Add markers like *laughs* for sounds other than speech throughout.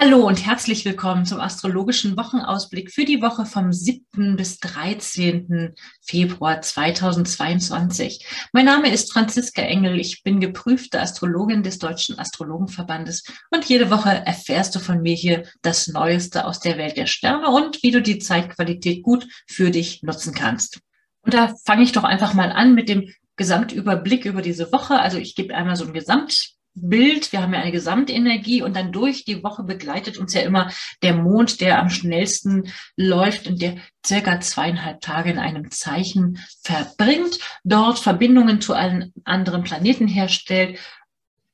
Hallo und herzlich willkommen zum astrologischen Wochenausblick für die Woche vom 7. bis 13. Februar 2022. Mein Name ist Franziska Engel. Ich bin geprüfte Astrologin des Deutschen Astrologenverbandes und jede Woche erfährst du von mir hier das Neueste aus der Welt der Sterne und wie du die Zeitqualität gut für dich nutzen kannst. Und da fange ich doch einfach mal an mit dem Gesamtüberblick über diese Woche. Also ich gebe einmal so ein Gesamt Bild, wir haben ja eine Gesamtenergie und dann durch die Woche begleitet uns ja immer der Mond, der am schnellsten läuft und der circa zweieinhalb Tage in einem Zeichen verbringt, dort Verbindungen zu allen anderen Planeten herstellt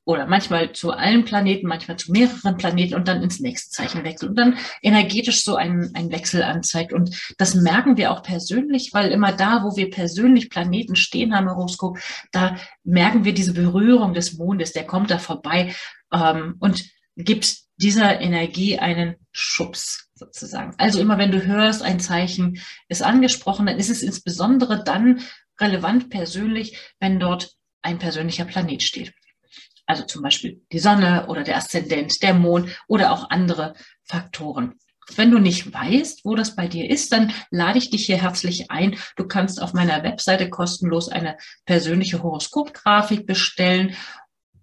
oder manchmal zu allen Planeten, manchmal zu mehreren Planeten und dann ins nächste Zeichen wechselt und dann energetisch so einen, einen Wechsel anzeigt. Und das merken wir auch persönlich, weil immer da, wo wir persönlich Planeten stehen haben Horoskop, da merken wir diese Berührung des Mondes, der kommt da vorbei ähm, und gibt dieser Energie einen Schubs sozusagen. Also immer wenn du hörst, ein Zeichen ist angesprochen, dann ist es insbesondere dann relevant persönlich, wenn dort ein persönlicher Planet steht. Also zum Beispiel die Sonne oder der Aszendent, der Mond oder auch andere Faktoren. Wenn du nicht weißt, wo das bei dir ist, dann lade ich dich hier herzlich ein. Du kannst auf meiner Webseite kostenlos eine persönliche Horoskopgrafik bestellen.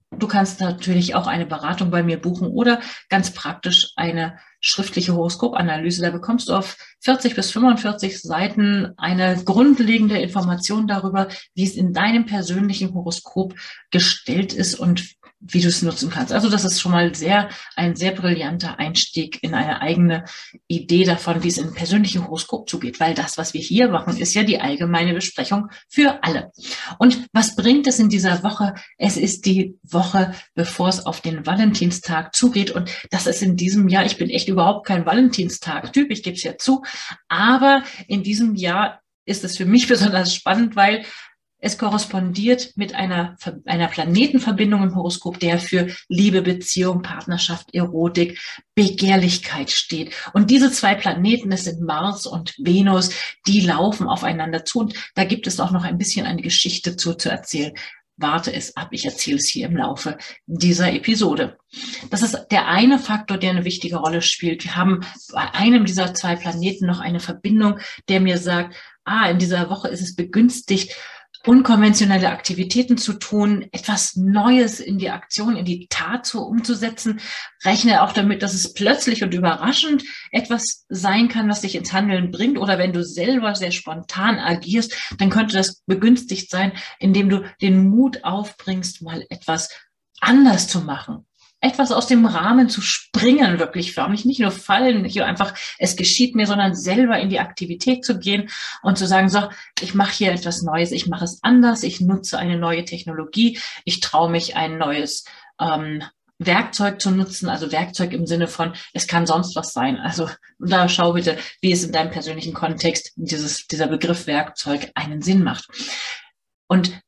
Du kannst natürlich auch eine Beratung bei mir buchen oder ganz praktisch eine schriftliche Horoskopanalyse. Da bekommst du auf 40 bis 45 Seiten eine grundlegende Information darüber, wie es in deinem persönlichen Horoskop gestellt ist und wie du es nutzen kannst. Also das ist schon mal sehr, ein sehr brillanter Einstieg in eine eigene Idee davon, wie es in persönliche Horoskop zugeht, weil das, was wir hier machen, ist ja die allgemeine Besprechung für alle. Und was bringt es in dieser Woche? Es ist die Woche, bevor es auf den Valentinstag zugeht und das ist in diesem Jahr, ich bin echt überhaupt kein Valentinstag-Typ, ich gebe es ja zu, aber in diesem Jahr ist es für mich *laughs* besonders spannend, weil es korrespondiert mit einer, einer Planetenverbindung im Horoskop, der für Liebe, Beziehung, Partnerschaft, Erotik, Begehrlichkeit steht. Und diese zwei Planeten, das sind Mars und Venus, die laufen aufeinander zu. Und da gibt es auch noch ein bisschen eine Geschichte zu, zu erzählen. Warte es ab, ich erzähle es hier im Laufe dieser Episode. Das ist der eine Faktor, der eine wichtige Rolle spielt. Wir haben bei einem dieser zwei Planeten noch eine Verbindung, der mir sagt, ah, in dieser Woche ist es begünstigt, unkonventionelle Aktivitäten zu tun, etwas Neues in die Aktion, in die Tat zu umzusetzen. Rechne auch damit, dass es plötzlich und überraschend etwas sein kann, was dich ins Handeln bringt. Oder wenn du selber sehr spontan agierst, dann könnte das begünstigt sein, indem du den Mut aufbringst, mal etwas anders zu machen etwas aus dem Rahmen zu springen, wirklich förmlich, nicht nur fallen, nur einfach, es geschieht mir, sondern selber in die Aktivität zu gehen und zu sagen, so, ich mache hier etwas Neues, ich mache es anders, ich nutze eine neue Technologie, ich traue mich ein neues ähm, Werkzeug zu nutzen, also Werkzeug im Sinne von, es kann sonst was sein. Also da schau bitte, wie es in deinem persönlichen Kontext dieses, dieser Begriff Werkzeug einen Sinn macht. Und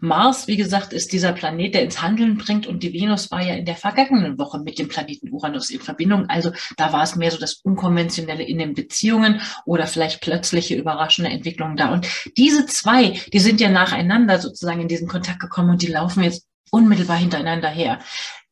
Mars, wie gesagt, ist dieser Planet, der ins Handeln bringt und die Venus war ja in der vergangenen Woche mit dem Planeten Uranus in Verbindung. Also da war es mehr so das Unkonventionelle in den Beziehungen oder vielleicht plötzliche überraschende Entwicklungen da. Und diese zwei, die sind ja nacheinander sozusagen in diesen Kontakt gekommen und die laufen jetzt unmittelbar hintereinander her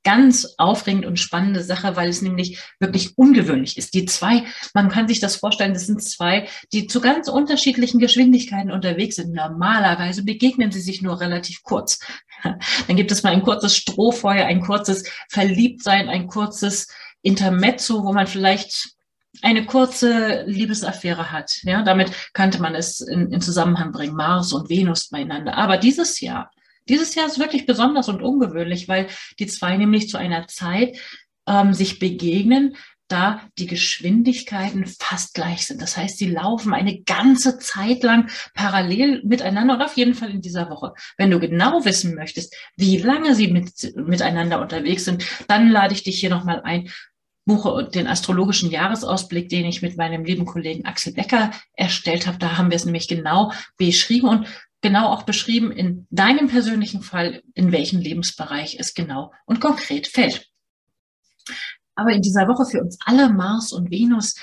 ganz aufregend und spannende Sache, weil es nämlich wirklich ungewöhnlich ist. Die zwei, man kann sich das vorstellen, das sind zwei, die zu ganz unterschiedlichen Geschwindigkeiten unterwegs sind. Normalerweise begegnen sie sich nur relativ kurz. *laughs* Dann gibt es mal ein kurzes Strohfeuer, ein kurzes Verliebtsein, ein kurzes Intermezzo, wo man vielleicht eine kurze Liebesaffäre hat. Ja, damit könnte man es in, in Zusammenhang bringen, Mars und Venus beieinander. Aber dieses Jahr dieses Jahr ist wirklich besonders und ungewöhnlich, weil die zwei nämlich zu einer Zeit ähm, sich begegnen, da die Geschwindigkeiten fast gleich sind. Das heißt, sie laufen eine ganze Zeit lang parallel miteinander und auf jeden Fall in dieser Woche. Wenn du genau wissen möchtest, wie lange sie mit, miteinander unterwegs sind, dann lade ich dich hier nochmal ein, buche den astrologischen Jahresausblick, den ich mit meinem lieben Kollegen Axel Becker erstellt habe. Da haben wir es nämlich genau beschrieben und genau auch beschrieben in deinem persönlichen Fall, in welchem Lebensbereich es genau und konkret fällt. Aber in dieser Woche für uns alle Mars und Venus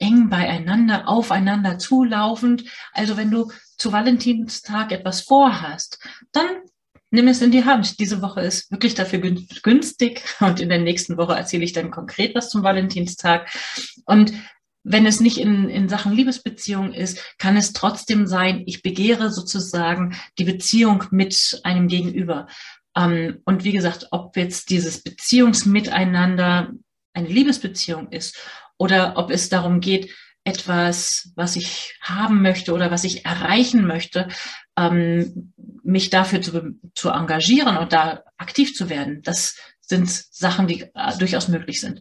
eng beieinander, aufeinander zulaufend. Also wenn du zu Valentinstag etwas vorhast, dann nimm es in die Hand. Diese Woche ist wirklich dafür günstig und in der nächsten Woche erzähle ich dann konkret was zum Valentinstag. Und wenn es nicht in, in Sachen Liebesbeziehung ist, kann es trotzdem sein, ich begehre sozusagen die Beziehung mit einem Gegenüber. Ähm, und wie gesagt, ob jetzt dieses Beziehungsmiteinander eine Liebesbeziehung ist oder ob es darum geht, etwas, was ich haben möchte oder was ich erreichen möchte, ähm, mich dafür zu, zu engagieren und da aktiv zu werden. Das sind Sachen, die äh, durchaus möglich sind.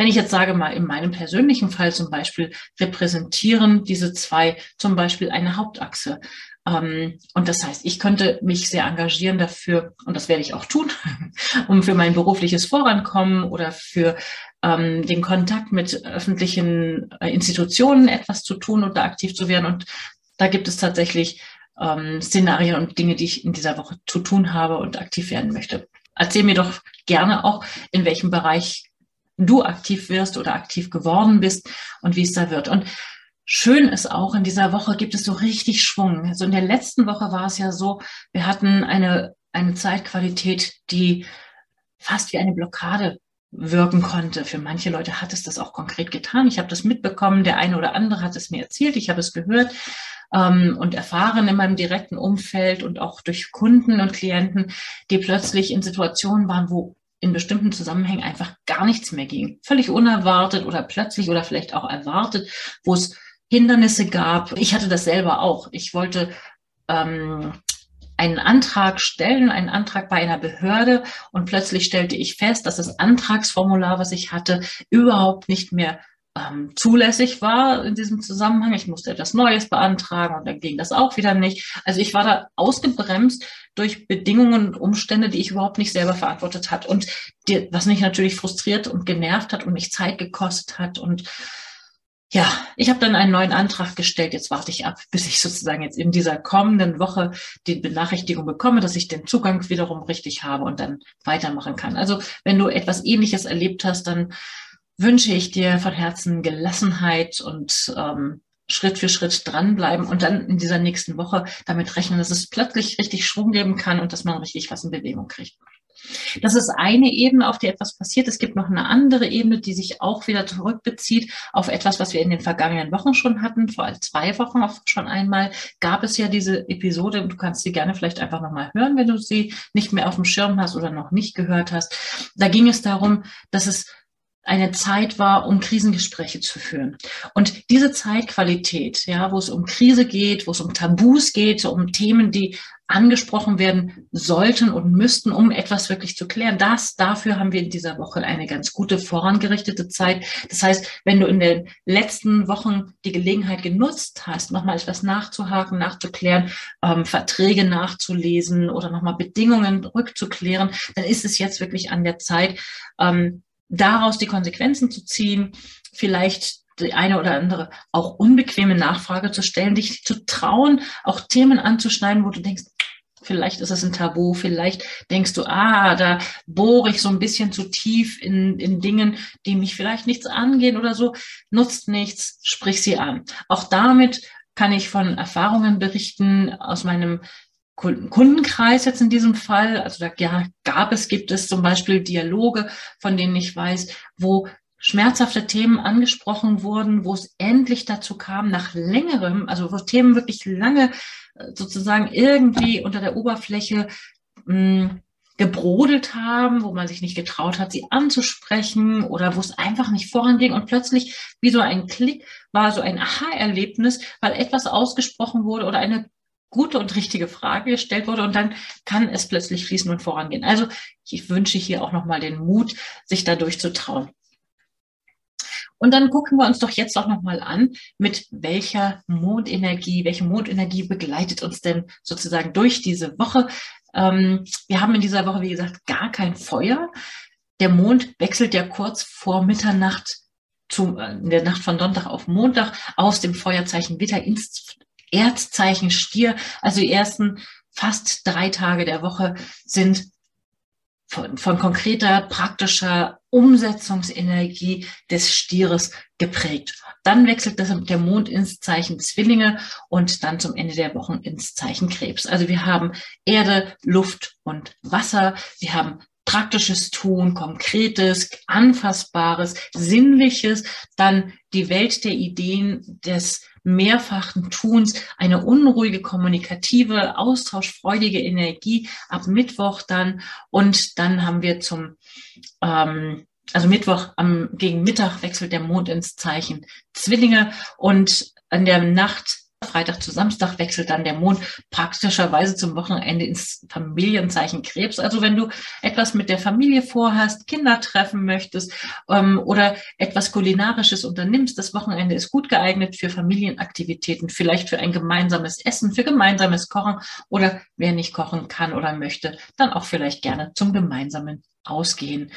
Wenn ich jetzt sage mal, in meinem persönlichen Fall zum Beispiel repräsentieren diese zwei zum Beispiel eine Hauptachse. Ähm, und das heißt, ich könnte mich sehr engagieren dafür, und das werde ich auch tun, *laughs* um für mein berufliches Vorankommen oder für ähm, den Kontakt mit öffentlichen äh, Institutionen etwas zu tun und da aktiv zu werden. Und da gibt es tatsächlich ähm, Szenarien und Dinge, die ich in dieser Woche zu tun habe und aktiv werden möchte. Erzähl mir doch gerne auch, in welchem Bereich du aktiv wirst oder aktiv geworden bist und wie es da wird. Und schön ist auch, in dieser Woche gibt es so richtig Schwung. Also in der letzten Woche war es ja so, wir hatten eine, eine Zeitqualität, die fast wie eine Blockade wirken konnte. Für manche Leute hat es das auch konkret getan. Ich habe das mitbekommen, der eine oder andere hat es mir erzählt, ich habe es gehört ähm, und erfahren in meinem direkten Umfeld und auch durch Kunden und Klienten, die plötzlich in Situationen waren, wo in bestimmten Zusammenhängen einfach gar nichts mehr ging. Völlig unerwartet oder plötzlich oder vielleicht auch erwartet, wo es Hindernisse gab. Ich hatte das selber auch. Ich wollte ähm, einen Antrag stellen, einen Antrag bei einer Behörde und plötzlich stellte ich fest, dass das Antragsformular, was ich hatte, überhaupt nicht mehr ähm, zulässig war in diesem Zusammenhang. Ich musste etwas Neues beantragen und dann ging das auch wieder nicht. Also ich war da ausgebremst durch Bedingungen und Umstände, die ich überhaupt nicht selber verantwortet hat und die, was mich natürlich frustriert und genervt hat und mich Zeit gekostet hat und ja, ich habe dann einen neuen Antrag gestellt. Jetzt warte ich ab, bis ich sozusagen jetzt in dieser kommenden Woche die Benachrichtigung bekomme, dass ich den Zugang wiederum richtig habe und dann weitermachen kann. Also wenn du etwas Ähnliches erlebt hast, dann wünsche ich dir von Herzen Gelassenheit und ähm, Schritt für Schritt dranbleiben und dann in dieser nächsten Woche damit rechnen, dass es plötzlich richtig Schwung geben kann und dass man richtig was in Bewegung kriegt. Das ist eine Ebene, auf der etwas passiert. Es gibt noch eine andere Ebene, die sich auch wieder zurückbezieht auf etwas, was wir in den vergangenen Wochen schon hatten. Vor zwei Wochen auch schon einmal gab es ja diese Episode und du kannst sie gerne vielleicht einfach nochmal hören, wenn du sie nicht mehr auf dem Schirm hast oder noch nicht gehört hast. Da ging es darum, dass es eine Zeit war, um Krisengespräche zu führen. Und diese Zeitqualität, ja, wo es um Krise geht, wo es um Tabus geht, um Themen, die angesprochen werden sollten und müssten, um etwas wirklich zu klären. Das, dafür haben wir in dieser Woche eine ganz gute vorangerichtete Zeit. Das heißt, wenn du in den letzten Wochen die Gelegenheit genutzt hast, nochmal etwas nachzuhaken, nachzuklären, ähm, Verträge nachzulesen oder nochmal Bedingungen rückzuklären, dann ist es jetzt wirklich an der Zeit, ähm, daraus die Konsequenzen zu ziehen, vielleicht die eine oder andere auch unbequeme Nachfrage zu stellen, dich zu trauen, auch Themen anzuschneiden, wo du denkst, vielleicht ist es ein Tabu, vielleicht denkst du, ah, da bohre ich so ein bisschen zu tief in, in Dingen, die mich vielleicht nichts angehen oder so, nutzt nichts, sprich sie an. Auch damit kann ich von Erfahrungen berichten aus meinem Kundenkreis jetzt in diesem Fall. Also da ja, gab es, gibt es zum Beispiel Dialoge, von denen ich weiß, wo schmerzhafte Themen angesprochen wurden, wo es endlich dazu kam, nach längerem, also wo Themen wirklich lange äh, sozusagen irgendwie unter der Oberfläche mh, hm, gebrodelt haben, wo man sich nicht getraut hat, sie anzusprechen oder wo es einfach nicht voranging und plötzlich wie so ein Klick war so ein Aha-Erlebnis, weil etwas ausgesprochen wurde oder eine gute und richtige Frage gestellt wurde und dann kann es plötzlich fließen und vorangehen. Also ich wünsche hier auch nochmal den Mut, sich dadurch zu trauen. Und dann gucken wir uns doch jetzt auch nochmal an, mit welcher Mondenergie, welche Mondenergie begleitet uns denn sozusagen durch diese Woche. Ähm, wir haben in dieser Woche, wie gesagt, gar kein Feuer. Der Mond wechselt ja kurz vor Mitternacht zu, äh, in der Nacht von Sonntag auf Montag aus dem Feuerzeichen Witter ins Erdzeichen Stier. Also die ersten fast drei Tage der Woche sind von, von konkreter, praktischer Umsetzungsenergie des Stieres geprägt. Dann wechselt das, der Mond ins Zeichen Zwillinge und dann zum Ende der Wochen ins Zeichen Krebs. Also wir haben Erde, Luft und Wasser. Wir haben praktisches Tun, konkretes, anfassbares, sinnliches, dann die Welt der Ideen des mehrfachen Tuns, eine unruhige, kommunikative, austauschfreudige Energie ab Mittwoch dann. Und dann haben wir zum ähm, also Mittwoch am, gegen Mittag wechselt der Mond ins Zeichen Zwillinge. Und an der Nacht Freitag zu Samstag wechselt dann der Mond praktischerweise zum Wochenende ins Familienzeichen Krebs. Also wenn du etwas mit der Familie vorhast, Kinder treffen möchtest ähm, oder etwas Kulinarisches unternimmst, das Wochenende ist gut geeignet für Familienaktivitäten, vielleicht für ein gemeinsames Essen, für gemeinsames Kochen oder wer nicht kochen kann oder möchte, dann auch vielleicht gerne zum gemeinsamen Ausgehen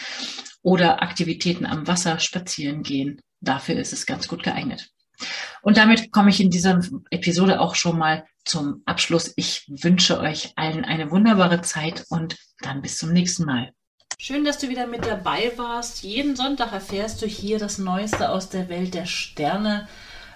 oder Aktivitäten am Wasser spazieren gehen. Dafür ist es ganz gut geeignet. Und damit komme ich in dieser Episode auch schon mal zum Abschluss. Ich wünsche euch allen eine wunderbare Zeit und dann bis zum nächsten Mal. Schön, dass du wieder mit dabei warst. Jeden Sonntag erfährst du hier das Neueste aus der Welt der Sterne.